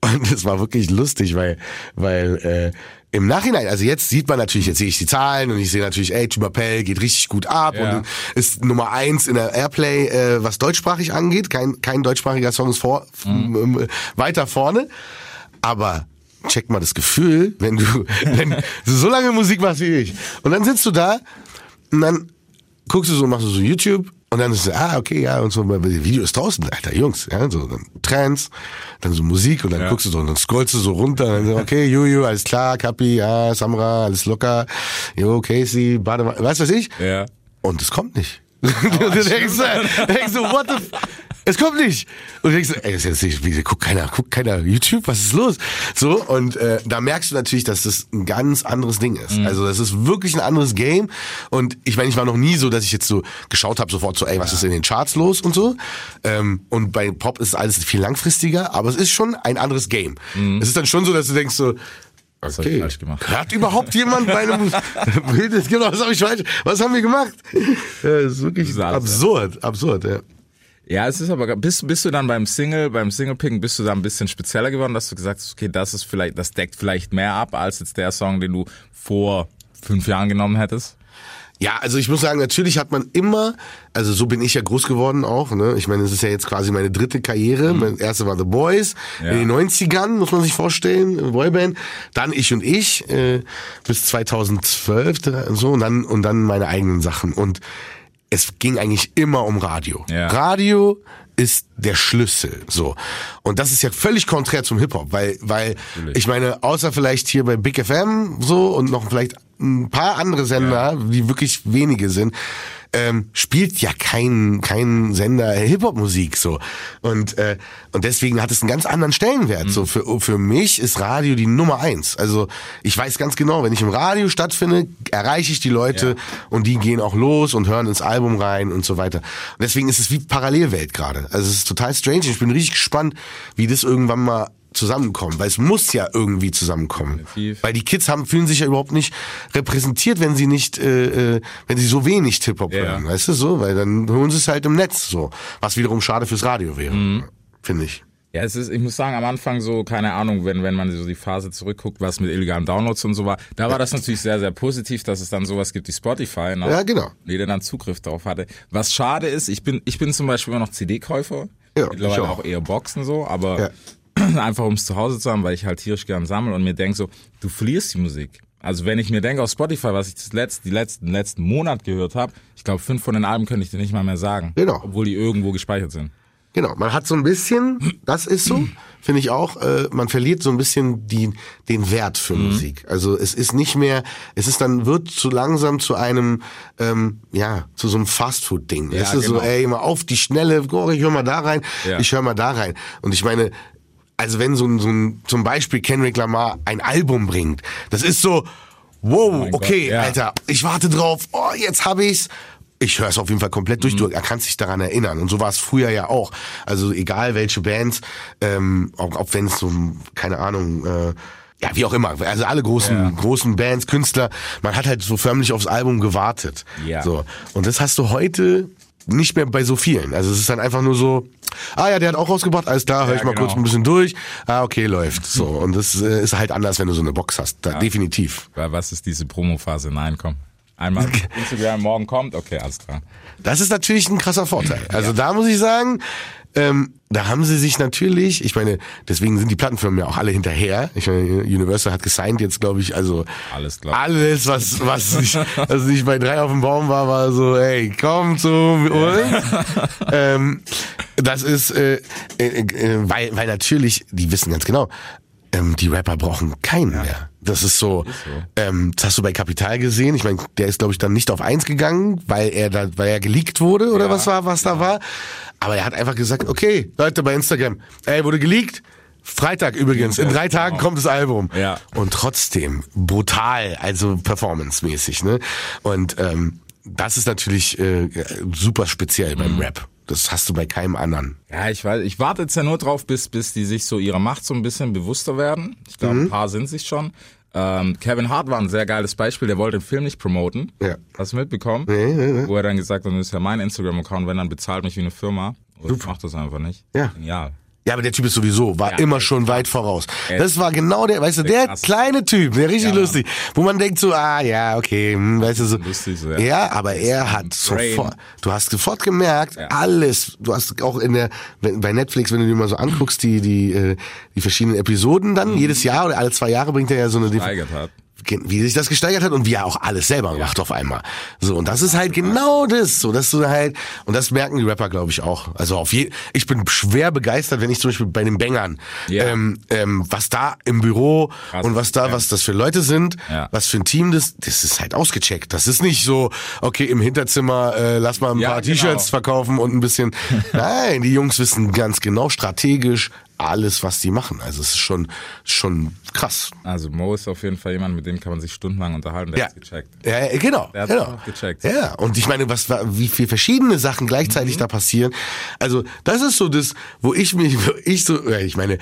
und es war wirklich lustig, weil, weil äh, im Nachhinein, also jetzt sieht man natürlich, jetzt sehe ich die Zahlen und ich sehe natürlich, ey, Chubapel geht richtig gut ab Ja. und ist Nummer eins in der Airplay, äh, was deutschsprachig angeht. Kein, kein deutschsprachiger Song ist vor, Mhm. ähm, weiter vorne. Aber check mal das Gefühl, wenn du, wenn du so lange Musik machst wie ich. Und dann sitzt du da und dann guckst du so, machst du so YouTube und dann ist so, ah, okay, ja, und so, das Video ist draußen, Alter, Jungs, ja, so, dann Trends, dann so Musik und dann Ja. guckst du so, und dann scrollst du so runter und dann so, okay, Juju, alles klar, Kapi, ja, Samra, alles locker, jo, Casey, Badewanne, weißt du was ich? Ja. Und es kommt nicht. du denkst, denkst so, what the f es kommt nicht. Und du denkst, so, ey, ist jetzt nicht, wie, guckt keiner, guckt keiner YouTube, was ist los? So, und äh, da merkst du natürlich, dass das ein ganz anderes Ding ist. Also das ist wirklich ein anderes Game. Und ich meine, ich war noch nie so, dass ich jetzt so geschaut habe, sofort so, ey, was ist in den Charts los und so. Ähm, und bei Pop ist alles viel langfristiger, aber es ist schon ein anderes Game. Es ist dann schon so, dass du denkst so, Was ich falsch gemacht? Hört überhaupt jemand meine Musik? genau, was habe ich falsch? Was haben wir gemacht? Ja, das ist wirklich absurd, absurd, ja. Ja, es ist aber, bist, bist du dann beim Single, beim Single-Picken, bist du da ein bisschen spezieller geworden, dass du gesagt hast, okay, das ist vielleicht, das deckt vielleicht mehr ab, als jetzt der Song, den du vor fünf Jahren genommen hättest? Ja, also ich muss sagen, natürlich hat man immer, also so bin ich ja groß geworden auch, ne? Ich meine, es ist ja jetzt quasi meine dritte Karriere. Mein erste war The Boys Ja. in den 90ern, muss man sich vorstellen, Boyband. Dann ich und ich äh, bis 2012 dra- so und dann und dann meine eigenen Sachen und es ging eigentlich immer um Radio. Ja. Radio ist der Schlüssel, so. Und das ist ja völlig konträr zum Hip-Hop, weil, weil, ich meine, außer vielleicht hier bei Big FM, so, und noch vielleicht ein paar andere Sender, die wirklich wenige sind, ähm, spielt ja kein, kein Sender Hip-Hop-Musik, so. Und, äh, und deswegen hat es einen ganz anderen Stellenwert, so. Für, für mich ist Radio die Nummer eins. Also, ich weiß ganz genau, wenn ich im Radio stattfinde, erreiche ich die Leute und die gehen auch los und hören ins Album rein und so weiter. Und deswegen ist es wie Parallelwelt gerade. Also es ist total strange. Ich bin richtig gespannt, wie das irgendwann mal zusammenkommt, weil es muss ja irgendwie zusammenkommen. Definitiv. Weil die Kids haben fühlen sich ja überhaupt nicht repräsentiert, wenn sie nicht, äh, äh, wenn sie so wenig Hip Hop Ja. hören, weißt du so, weil dann hören sie es halt im Netz so, was wiederum schade fürs Radio wäre, Mhm. finde ich. Ja, es ist, ich muss sagen, am Anfang so, keine Ahnung, wenn, wenn man so die Phase zurückguckt, was mit illegalen Downloads und so war, da war das natürlich sehr, sehr positiv, dass es dann sowas gibt wie Spotify, ne? Ja, genau. Jeder dann Zugriff darauf hatte. Was schade ist, ich bin, ich bin zum Beispiel immer noch CD-Käufer. Ja, Mittlerweile ich auch. auch eher Boxen so, aber Ja. einfach um es zu Hause zu haben, weil ich halt tierisch gern sammle und mir denk so, du verlierst die Musik. Also wenn ich mir denke auf Spotify, was ich das letzte, die letzten, letzten Monat gehört habe, ich glaube fünf von den Alben könnte ich dir nicht mal mehr sagen. Genau. Obwohl die irgendwo gespeichert sind. Genau, man hat so ein bisschen, das ist so, finde ich auch, äh, man verliert so ein bisschen die, den Wert für Musik. Also es ist nicht mehr, es ist dann, wird zu langsam zu einem, ähm, ja, zu so einem Fastfood-Ding. Ja, es ist so, genau. ey, mal auf die Schnelle, oh, ich höre mal da rein, Ja. ich höre mal da rein. Und ich meine, also wenn so ein, so ein, zum Beispiel Kendrick Lamar ein Album bringt, das ist so, wow, mein okay, Gott, ja. Alter, ich warte drauf, oh, jetzt hab ich's. Ich höre es auf jeden Fall komplett durch. Mhm. Du er kann sich daran erinnern. Und so war es früher ja auch. Also egal welche Bands, ähm, auch, auch wenn es so, keine Ahnung, äh, ja, wie auch immer. Also alle großen, Ja. großen Bands, Künstler, man hat halt so förmlich aufs Album gewartet. Ja. So. Und das hast du heute nicht mehr bei so vielen. Also es ist dann einfach nur so, ah ja, der hat auch rausgebracht, alles klar, hör Ja, ich mal genau. kurz ein bisschen durch. Ah, okay, läuft. So. Und das äh, ist halt anders, wenn du so eine Box hast. Da, Definitiv. Weil was ist diese Promophase? Nein, komm. Einmal Instagram morgen kommt, okay, alles klar. Das ist natürlich ein krasser Vorteil. Also da muss ich sagen, ähm, da haben sie sich natürlich, ich meine, deswegen sind die Plattenfirmen ja auch alle hinterher. Ich meine, Universal hat gesigned jetzt, glaube ich, also Alles klar. alles, was was nicht, was nicht bei drei auf dem Baum war, war so, ey, komm zu uns. ähm, das ist, äh, äh, äh, weil, weil natürlich, die wissen ganz genau, ähm, die Rapper brauchen keinen mehr. Das ist so, Ähm, das hast du bei Kapital gesehen. Ich meine, der ist, glaube ich, dann nicht auf eins gegangen, weil er da, weil er geleakt wurde oder Ja, was war, was da war. Aber er hat einfach gesagt, okay, Leute bei Instagram, ey, wurde geleakt. Freitag übrigens, in drei Tagen kommt das Album. Ja. Und trotzdem brutal, also performancemäßig, ne? Und ähm, das ist natürlich äh, super speziell beim Rap. Das hast du bei keinem anderen. Ja, ich weiß, ich warte jetzt ja nur drauf, bis, bis die sich so ihrer Macht so ein bisschen bewusster werden. Ich glaube, Mhm. ein paar sind sich schon. Ähm, Kevin Hart war ein sehr geiles Beispiel, der wollte den Film nicht promoten. Ja. Hast du mitbekommen? Nee, nee, nee. Wo er dann gesagt hat, das ist ja mein Instagram-Account, wenn dann bezahlt mich wie eine Firma. Und ich mach das einfach nicht. Ja. Genial. Ja, aber der Typ ist sowieso, war Ja, immer der schon weit voraus. Das war genau der, weißt du, der krass. kleine Typ, der richtig Ja. lustig, wo man denkt so, ah ja, okay, hm, weißt du so. Lustig so, ja. ja. aber er hat Brain. sofort, du hast sofort gemerkt, alles, du hast auch in der, bei Netflix, wenn du dir mal so anguckst, die, die, äh, die verschiedenen Episoden dann, jedes Jahr oder alle zwei Jahre bringt er ja so eine, Steigert hat. Wie sich das gesteigert hat und wie er auch alles selber macht auf einmal. So, und das ist halt genau das, so, dass du halt, und das merken die Rapper, glaube ich, auch. Also auf je, ich bin schwer begeistert, wenn ich zum Beispiel bei den Bängern, Ja. ähm, ähm, was da im Büro Krass, und was da, ja. was das für Leute sind, Ja. was für ein Team das, das ist halt ausgecheckt. Das ist nicht so, okay, im Hinterzimmer, äh, lass mal ein paar genau. T-Shirts verkaufen und ein bisschen, nein, die Jungs wissen ganz genau strategisch alles, was die machen. Also es ist schon, schon krass. Also Mo ist auf jeden Fall jemand, mit dem kann man sich stundenlang unterhalten, der Ja. gecheckt. Ja, genau. Der hat's genau. auch gecheckt. Ja, und ich meine, was war, wie viel verschiedene Sachen gleichzeitig Mhm. da passieren. Also, das ist so das, wo ich mich, wo ich so, ich meine,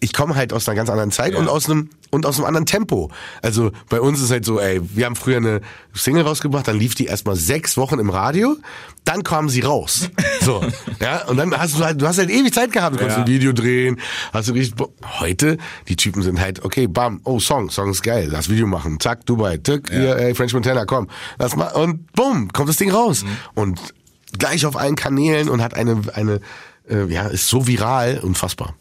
ich komme halt aus einer ganz anderen Zeit Ja. und aus einem, und aus einem anderen Tempo. Also, bei uns ist halt so, ey, wir haben früher eine Single rausgebracht, dann lief die erstmal sechs Wochen im Radio, dann kam sie raus. So, ja, und dann hast du halt, du hast halt ewig Zeit gehabt, du konntest Ja. ein Video drehen, hast du richtig, heute, die Typen sind halt, okay, bam, oh, Song, Song ist geil, lass Video machen, zack, Dubai, tück, hier, ey, French Montana, komm, lass mal, und bumm, kommt das Ding raus. Und gleich auf allen Kanälen und hat eine, eine, äh, ja, ist so viral, unfassbar.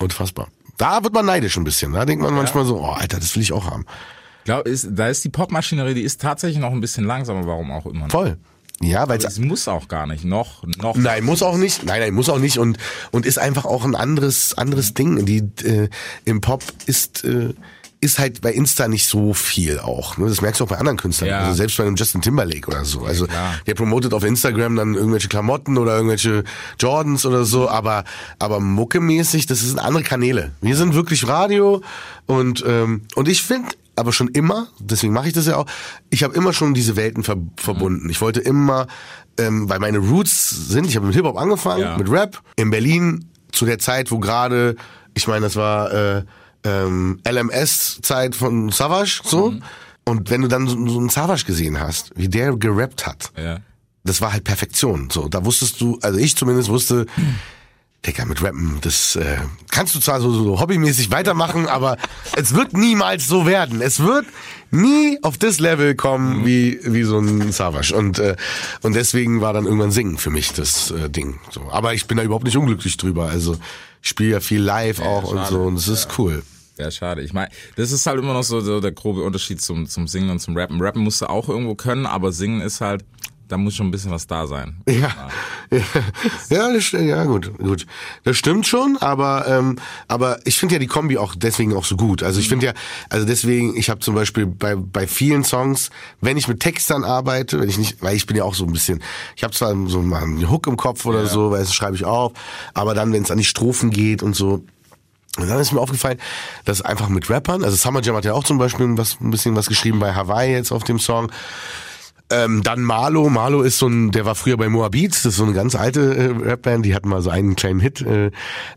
Unfassbar. Da wird man neidisch ein bisschen, da denkt man manchmal so, oh, Alter, das will ich auch haben. Glaub, ist, da ist die Popmaschinerie, die ist tatsächlich noch ein bisschen langsamer, warum auch immer. Voll. Ja, weil Es muss auch gar nicht. Noch, noch. Nein, muss auch nicht. Nein, nein, muss auch nicht und und ist einfach auch ein anderes anderes Ding. Die äh, im Pop ist äh, ist halt bei Insta nicht so viel auch. Ne? Das merkst du auch bei anderen Künstlern. Ja. Also selbst bei einem Justin Timberlake oder so. Also klar. der promotet auf Instagram dann irgendwelche Klamotten oder irgendwelche Jordans oder so. Aber aber muckemäßig, das sind andere Kanäle. Wir sind wirklich Radio und ähm, und ich finde aber schon immer, deswegen mache ich das ja auch, ich habe immer schon diese Welten ver verbunden. Ich wollte immer, ähm, weil meine Roots sind, ich habe mit Hip-Hop angefangen, Ja. mit Rap, in Berlin, zu der Zeit, wo gerade, ich meine, das war äh, ähm, LMS-Zeit von Savage, so. Und wenn du dann so, so einen Savage gesehen hast, wie der gerappt hat, Ja. das war halt Perfektion. So, da wusstest du, also ich zumindest wusste, Digga, mit Rappen, das äh, kannst du zwar so, so hobbymäßig weitermachen, aber es wird niemals so werden. Es wird nie auf das Level kommen wie wie so ein Savage und äh, und deswegen war dann irgendwann Singen für mich das äh, Ding. So, aber ich bin da überhaupt nicht unglücklich drüber. Also ich spiele ja viel live auch und schade. so und es ist cool. Ja, schade. Ich meine, das ist halt immer noch so, so der grobe Unterschied zum, zum Singen und zum Rappen. Rappen musst du auch irgendwo können, aber Singen ist halt, da muss schon ein bisschen was da sein. Ja, ja, ja, das, ja gut, gut. Das stimmt schon, aber ähm, aber ich finde ja die Kombi auch deswegen auch so gut. Also ich finde ja, also deswegen, ich habe zum Beispiel bei bei vielen Songs, wenn ich mit Textern arbeite, wenn ich nicht, weil ich bin ja auch so ein bisschen, ich habe zwar so mal einen Hook im Kopf oder so, weil das schreibe ich auf, aber dann, wenn es an die Strophen geht und so, und dann ist mir aufgefallen, dass einfach mit Rappern, also Summer Jam hat ja auch zum Beispiel was, ein bisschen was geschrieben bei Hawaii jetzt auf dem Song. Ähm, dann Marlo. Marlo ist so ein, der war früher bei Moabit, das ist so eine ganz alte äh, Rapband, die hatten mal so einen kleinen Hit. Äh,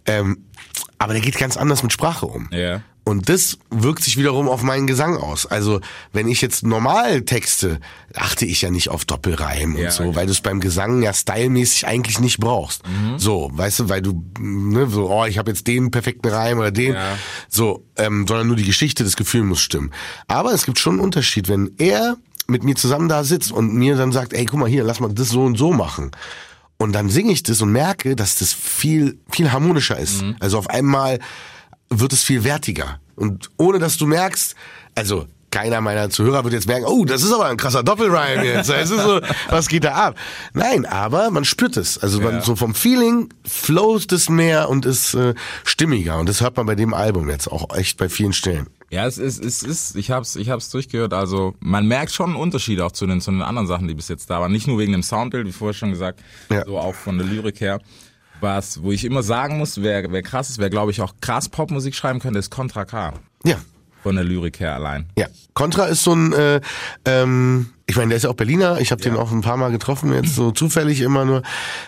ähm, aber der geht ganz anders mit Sprache um. Ja. Und das wirkt sich wiederum auf meinen Gesang aus. Also wenn ich jetzt normal texte, achte ich ja nicht auf Doppelreim Ja, und so, okay. weil du es beim Gesang ja stylmäßig eigentlich nicht brauchst. So, weißt du, weil du, ne, so, oh, ich habe jetzt den perfekten Reim oder den. Ja. So, ähm, sondern nur die Geschichte, das Gefühl muss stimmen. Aber es gibt schon einen Unterschied, wenn er mit mir zusammen da sitzt und mir dann sagt, ey, guck mal hier, lass mal das so und so machen. und dann singe ich das und merke, dass das viel, viel harmonischer ist. Also auf einmal wird es viel wertiger. Und ohne dass du merkst, also keiner meiner Zuhörer wird jetzt merken, oh, das ist aber ein krasser Doppelrhyme jetzt. Ist so, was geht da ab? Nein, aber man spürt es. Also man, Ja. so vom Feeling flows es mehr und ist äh, stimmiger. Und das hört man bei dem Album jetzt auch echt bei vielen Stellen. Ja, es ist, es ist, ich hab's, ich hab's durchgehört. Also man merkt schon einen Unterschied auch zu den, zu den anderen Sachen, die bis jetzt da waren. Nicht nur wegen dem Soundbild, wie vorher schon gesagt, Ja. so auch von der Lyrik her. Was, wo ich immer sagen muss, wer, wer krass ist, wer glaube ich auch krass Popmusik schreiben könnte, ist Contra K. Ja, Von der Lyrik her allein. Ja, Contra ist so ein, äh, ähm, ich meine, der ist ja auch Berliner. Ich habe den auch ein paar Mal getroffen, jetzt so zufällig immer nur.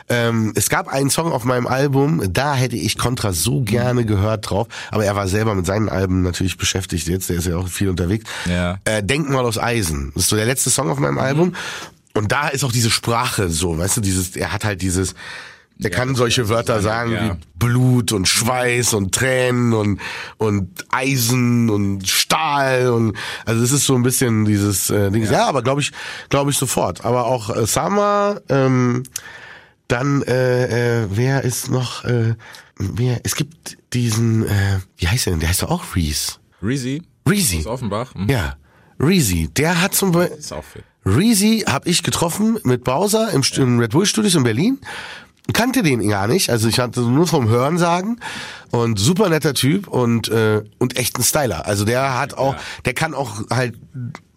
Ähm, es gab einen Song auf meinem Album, da hätte ich Contra so gerne gehört drauf, aber er war selber mit seinen Alben natürlich beschäftigt jetzt, der ist ja auch viel unterwegs. Ja. Äh, Denkmal aus Eisen, das ist so der letzte Song auf meinem Album. Und da ist auch diese Sprache so, weißt du, dieses, er hat halt dieses, der Ja, kann solche Wörter seine- sagen ja. wie Blut und Schweiß und Tränen und und Eisen und Stahl und also es ist so ein bisschen dieses äh, Ding. Ja, aber glaube ich, glaube ich sofort. Aber auch äh, Sama, ähm, dann äh, äh, wer ist noch? Äh, wer? Es gibt diesen, äh, wie heißt der denn? Der heißt doch auch Reese. Reezy Reezy. aus Offenbach. Hm. Ja, Reezy. Der hat zum Beispiel. Reezy habe ich getroffen mit Bowser im, Stu- im Red Bull Studios in Berlin. Kannte den gar nicht, also ich hatte nur vom Hören sagen und super netter Typ und äh, und echt ein Styler. Also der hat auch, der kann auch halt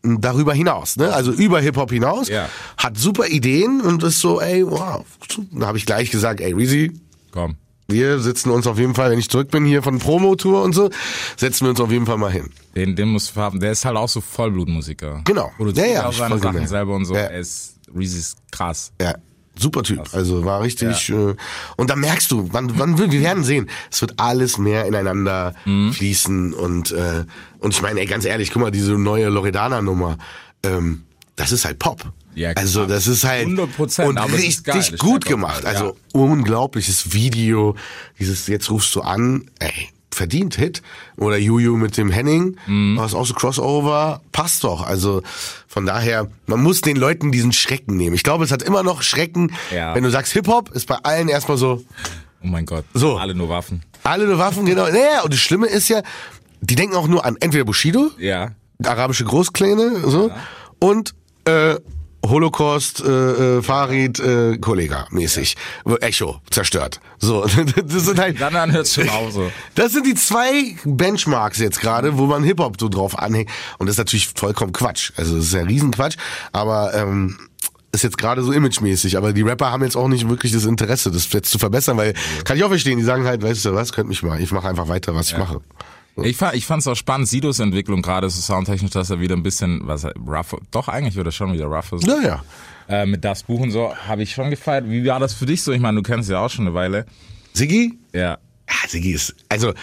darüber hinaus, ne? Also über Hip Hop hinaus, Ja. hat super Ideen und ist so, ey, wow. Da habe ich gleich gesagt, ey Reezy, Komm. wir sitzen uns auf jeden Fall, wenn ich zurück bin hier von Promo-Tour und so, setzen wir uns auf jeden Fall mal hin. Den, den muss haben. Der ist halt auch so Vollblutmusiker. Genau. Produziert Ja, ja, auch seine Sachen selber und so. Ja. Er ist, Reezy ist krass. Ja, super Typ. Also war richtig. Äh, und da merkst du, wann, wann wir wir werden sehen, es wird alles mehr ineinander Mhm. fließen und äh, und ich meine, ey, ganz ehrlich, guck mal, diese neue Loredana-Nummer, ähm, das ist halt Pop. Ja, klar. also das ist halt 100%, und richtig gut gemacht. Also unglaubliches Video. Dieses jetzt rufst du an, ey, verdient Hit oder Juju mit dem Henning, Mhm. was auch so Crossover, passt doch. Also von daher, man muss den Leuten diesen Schrecken nehmen. Ich glaube, es hat immer noch Schrecken, Ja. wenn du sagst Hip Hop, ist bei allen erstmal so Oh mein Gott. So. Alle nur Waffen. alle nur Waffen genau. Naja, und das Schlimme ist ja, die denken auch nur an entweder Bushido, Ja. arabische Großkläne, so und äh, Holocaust, äh, äh, Farid, äh, Kollega mäßig. Echo, zerstört. So, das sind halt. Dann, hört's schon auf so. Das sind die zwei Benchmarks jetzt gerade, wo man Hip-Hop so drauf anhängt. Und das ist natürlich vollkommen Quatsch. Also das ist ja Riesenquatsch, aber ähm, ist jetzt gerade so imagemäßig. Aber die Rapper haben jetzt auch nicht wirklich das Interesse, das jetzt zu verbessern, weil kann ich auch verstehen, die sagen halt, weißt du was, könnt mich mal, ich mache einfach weiter, was ich mache. Ich fand ich fand's auch spannend, Sidos Entwicklung gerade so soundtechnisch, dass er wieder ein bisschen, was rougher, doch eigentlich wird er schon wieder rougher. So. Naja. Äh, mit das Buch und so habe ich schon gefeiert. Wie war das für dich so? Ich meine, du kennst ja auch schon eine Weile. Siggi? Ja. Ja, Siggi ist, also,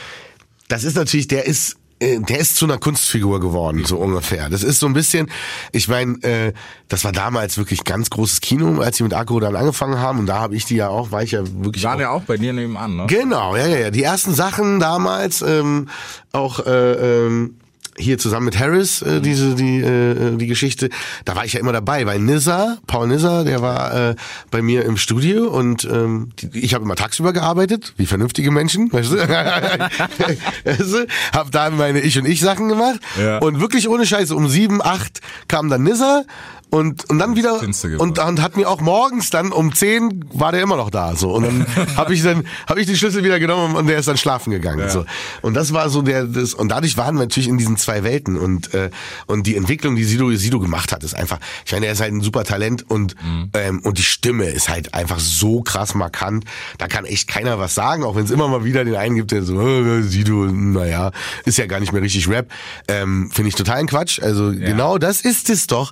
das ist natürlich, der ist, äh, der ist zu einer Kunstfigur geworden, so ungefähr. Das ist so ein bisschen, ich meine, äh, das war damals wirklich ganz großes Kino, als sie mit Akku dann angefangen haben. Und da habe ich die ja auch, war ich ja wirklich. Waren auch, ja auch bei dir nebenan, ne? Genau, ja, ja, ja. Die ersten Sachen damals, ähm, auch äh, ähm, hier zusammen mit Harris, äh, diese die äh, die Geschichte, da war ich ja immer dabei, weil Nizza, Paul Nizza, der war äh, bei mir im Studio und ähm, die, ich habe immer tagsüber gearbeitet, wie vernünftige Menschen, weißt du? weißt du? Hab da meine Ich und Ich Sachen gemacht Ja. und wirklich ohne Scheiße um sieben, acht kam dann Nizza und und dann wieder und und hat mir auch morgens dann um 10 war der immer noch da so. Und dann habe ich dann habe ich die Schlüssel wieder genommen und der ist dann schlafen gegangen so. Und das war so der das und dadurch waren wir natürlich in diesen zwei Welten und äh, und die Entwicklung die Sido Sido gemacht hat ist einfach ich meine er ist halt ein super Talent und ähm, und die Stimme ist halt einfach so krass markant. Da kann echt keiner was sagen auch wenn es immer mal wieder den einen gibt der so äh, Sido naja ist ja gar nicht mehr richtig Rap. Ähm, finde ich totalen Quatsch. Also genau das ist es doch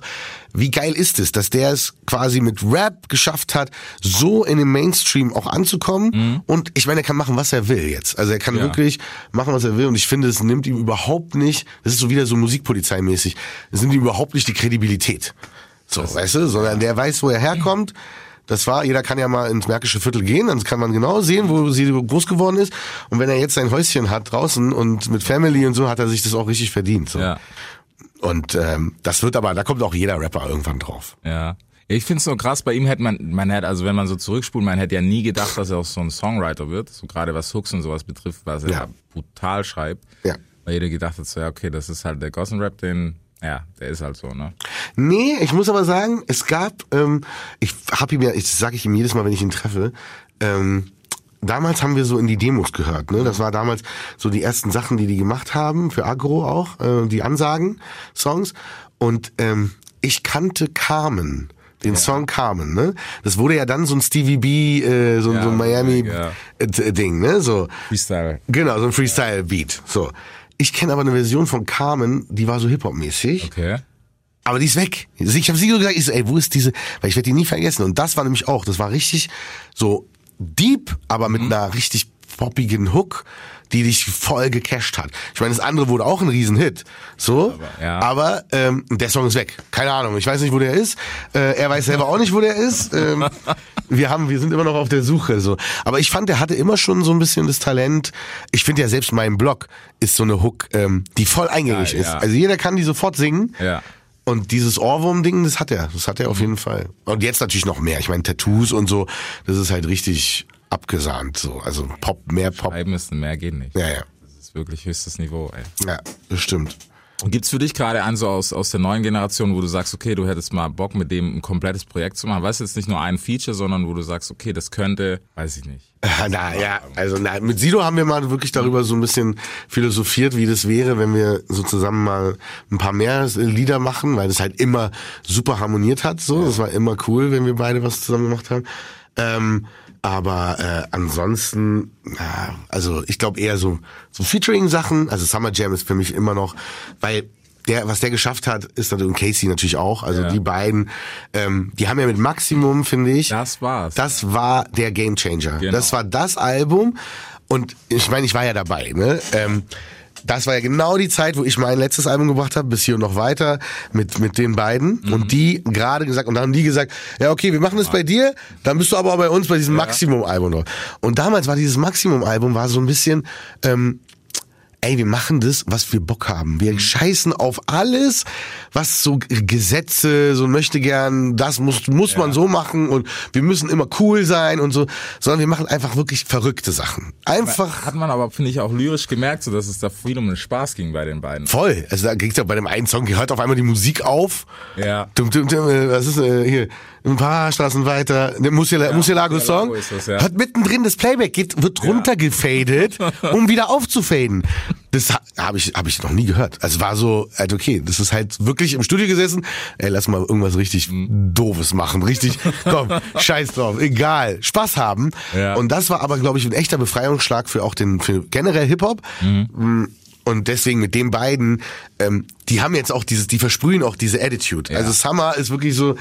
wie geil ist es, dass der es quasi mit Rap geschafft hat, so in den Mainstream auch anzukommen. Und ich meine, er kann machen, was er will jetzt. Also er kann Ja. wirklich machen, was er will. Und ich finde, es nimmt ihm überhaupt nicht, das ist so wieder so Musikpolizeimäßig, es nimmt ihm überhaupt nicht die Kredibilität. So, weißt du, sondern der weiß, wo er herkommt. Das war, jeder kann ja mal ins Märkische Viertel gehen, dann kann man genau sehen, wo sie groß geworden ist. Und wenn er jetzt sein Häuschen hat draußen und mit Family und so, hat er sich das auch richtig verdient. So. Ja. Und ähm, das wird aber, da kommt auch jeder Rapper irgendwann drauf. Ja. Ich finde es so krass, bei ihm hätte man, man hätte, also wenn man so zurückspult, man hätte ja nie gedacht, dass er auch so ein Songwriter wird, so gerade was Hooks und sowas betrifft, was er Ja. brutal schreibt. Ja. Weil jeder gedacht hat, so, ja, okay, das ist halt der Gossen Rap, den, ja, der ist halt so, ne? Nee, ich muss aber sagen, es gab, ähm, ich hab ihm ja, ich sage ich ihm jedes Mal, wenn ich ihn treffe, ähm, damals haben wir so in die Demos gehört, ne? Das war damals so die ersten Sachen, die die gemacht haben, für Agro auch, äh, die Ansagen, Songs. Und ähm, ich kannte Carmen. Den Song Carmen, ne? Das wurde ja dann so ein Stevie B, äh, so, Ja, so ein Miami ja. äh, Ding, ne? So. Freestyle. Genau, so ein Freestyle-Beat. So. Ich kenne aber eine Version von Carmen, die war so Hip-Hop-mäßig. Okay. Aber die ist weg. Ich habe sie so gesagt, ich so, ey, wo ist diese? Weil ich werde die nie vergessen. Und das war nämlich auch, das war richtig so deep, aber mit einer richtig poppigen Hook, die dich voll gecasht hat. Ich meine, das andere wurde auch ein Riesenhit. So, Aber, ja. aber ähm, der Song ist weg. Keine Ahnung. Ich weiß nicht, wo der ist. Äh, er weiß selber auch nicht, wo der ist. Ähm, wir haben, wir sind immer noch auf der Suche. So, aber ich fand, der hatte immer schon so ein bisschen das Talent. Ich finde ja selbst mein Blog ist so eine Hook, ähm, die voll eingängig ist. ja. Also jeder kann die sofort singen. Ja. Und dieses Ohrwurm-Ding, das hat er. Das hat er auf jeden Fall. Und jetzt natürlich noch mehr. Ich meine, Tattoos und so, das ist halt richtig abgesahnt. So. Also Pop, mehr Pop. Schreiben ist, mehr geht nicht. Ja, ja. Das ist wirklich höchstes Niveau, ey. Ja, das stimmt. Gibt's für dich gerade einen so aus, aus der neuen Generation, wo du sagst, okay, du hättest mal Bock, mit dem ein komplettes Projekt zu machen? Weißt du, jetzt nicht nur ein Feature, sondern wo du sagst, okay, das könnte, weiß ich nicht. Na ja, also na, mit Sido haben wir mal wirklich darüber so ein bisschen philosophiert, wie das wäre, wenn wir so zusammen mal ein paar mehr Lieder machen, weil das halt immer super harmoniert hat. So, das war immer cool, wenn wir beide was zusammen gemacht haben. Ähm, aber äh, ansonsten, na, also ich glaube eher so so Featuring-Sachen. Also Summer Jam ist für mich immer noch, weil der, was der geschafft hat, ist natürlich und Casey natürlich auch. Also Ja. die beiden, ähm, die haben ja mit Maximum, finde ich, Das war's. das war der Gamechanger. Genau. Das war das Album. Und ich meine, ich war ja dabei. Ne? Ähm, das war ja genau die Zeit, wo ich mein letztes Album gebracht habe, bis hier und noch weiter mit mit den beiden. Mhm. Und die gerade gesagt, und dann haben die gesagt, ja okay, wir machen das bei dir, dann bist du aber auch bei uns bei diesem Maximum-Album noch. Und damals war dieses Maximum-Album war so ein bisschen, ähm, ey, wir machen das, was wir Bock haben. Mhm. Wir scheißen auf alles, was so Gesetze, so möchte gern, das muss, muss man so machen und wir müssen immer cool sein und so, sondern wir machen einfach wirklich verrückte Sachen. Einfach Hat man aber, finde ich, auch lyrisch gemerkt, so dass es da viel um den Spaß ging bei den beiden. voll. Also da ging's ja bei dem einen Song, hört auf einmal die Musik auf. Ja. Dum, dum, dum, äh, was ist äh, hier? Ein paar Straßen weiter, Musiala, Musialago Song. Musialago ist das, ja. Hat mittendrin das Playback geht, wird runtergefadet, um wieder aufzufaden. Das ha- habe ich, hab ich noch nie gehört. Also war so, halt okay, das ist halt wirklich im Studio gesessen. Ey, lass mal irgendwas richtig Mhm. doofes machen, richtig. Komm, scheiß drauf, egal, Spaß haben. Ja. Und das war aber, glaube ich, ein echter Befreiungsschlag für auch den, für generell Hip Hop. Mhm. Und deswegen mit den beiden, ähm, die haben jetzt auch dieses, die versprühen auch diese Attitude. Ja. Also Summer ist wirklich so,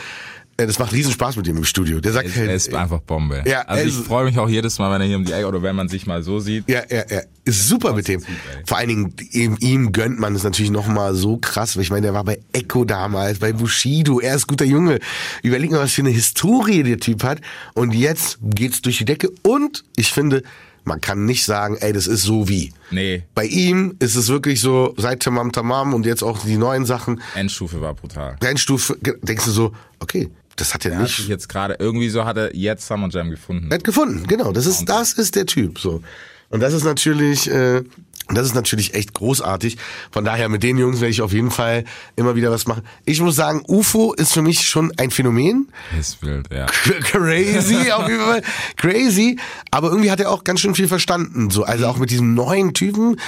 das macht riesen Spaß mit ihm im Studio. Der sagt Er, er ist einfach Bombe. Ja, also ich freue mich auch jedes Mal, wenn er hier um die Ecke oder wenn man sich mal so sieht. ja, ja, ja, ist super mit dem. Ey. Vor allen Dingen ihm, ihm gönnt man es natürlich noch mal so krass. weil Ich meine, der war bei Echo damals, bei Bushido. Er ist guter Junge. Überleg mal, was für eine Historie der Typ hat. Und jetzt geht's durch die Decke. Und ich finde, man kann nicht sagen, ey, das ist so wie. Nee, Bei ihm ist es wirklich so, seit Tamam Tamam und jetzt auch die neuen Sachen, Endstufe war brutal. Rennstufe, denkst du so, okay, das hat er hat nicht. sich jetzt gerade, irgendwie so hat er jetzt Summer Jam gefunden. Er hat gefunden, genau. Das ist, das ist der Typ, so. Und das ist natürlich, äh, das ist natürlich echt großartig. Von daher, mit den Jungs werde ich auf jeden Fall immer wieder was machen. Ich muss sagen, UFO ist für mich schon ein Phänomen. Ist wild, ja. Crazy, auf jeden Fall. Crazy. Aber irgendwie hat er auch ganz schön viel verstanden. So, also auch mit diesem neuen Typen,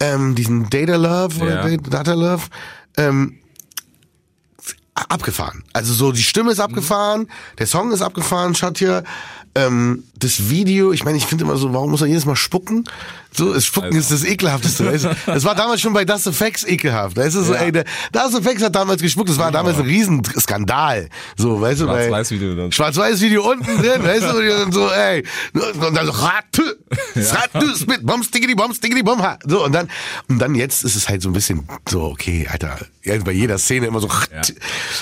ähm, diesen Data Love oder Ja. Data Love, ähm, abgefahren. Also so, die Stimme ist abgefahren, der Song ist abgefahren, Schatja. Ähm, das Video, ich meine, ich finde immer so, warum muss er jedes Mal spucken? So, es spucken ist das ekelhafteste. weißt du? Das war damals schon bei Das Effects ekelhaft. Ist es so, Ja. ey, der, Das Effects hat damals gespuckt, das war damals ein Riesenskandal. So, weißt du, Schwarz-Weiß-Video dann. Schwarz-Weiß-Video unten drin, weißt du, und dann so, ey, und dann so, Ratu, Ratu, Spit, Bombs, Diggity, Bombs, Diggity, Bomb, so, und dann, und dann jetzt ist es halt so ein bisschen so, okay, Alter, ja, bei jeder Szene immer so,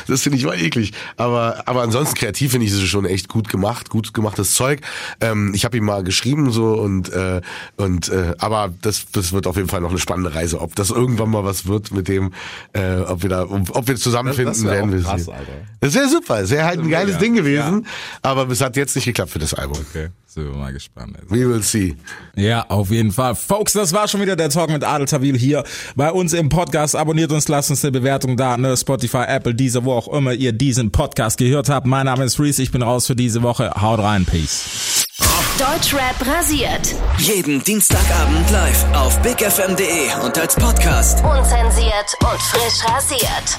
das finde ich mal eklig, aber, aber ansonsten kreativ finde ich es schon echt gut gemacht, gut gemachte macht das Zeug. Ähm, ich habe ihm mal geschrieben so und äh, und äh, aber das das wird auf jeden Fall noch eine spannende Reise. Ob das irgendwann mal was wird mit dem, äh, ob wir da, ob wir zusammenfinden, Das- das werden wir krass, sehen. Alter. Das wäre super. Es wäre halt ein geiles Mega. Ding gewesen, aber es hat jetzt nicht geklappt für das Album. Okay, sind wir mal gespannt. Also. We will see. Ja, auf jeden Fall. Folks, das war schon wieder der Talk mit Adel Tawil hier bei uns im Podcast. Abonniert uns, lasst uns eine Bewertung da, ne? Spotify, Apple, diese, wo auch immer ihr diesen Podcast gehört habt. Mein Name ist Reese, ich bin raus für diese Woche. Haut rein, Peace. Deutschrap rasiert. Jeden Dienstagabend live auf bigfm.de und als Podcast. Unzensiert und frisch rasiert.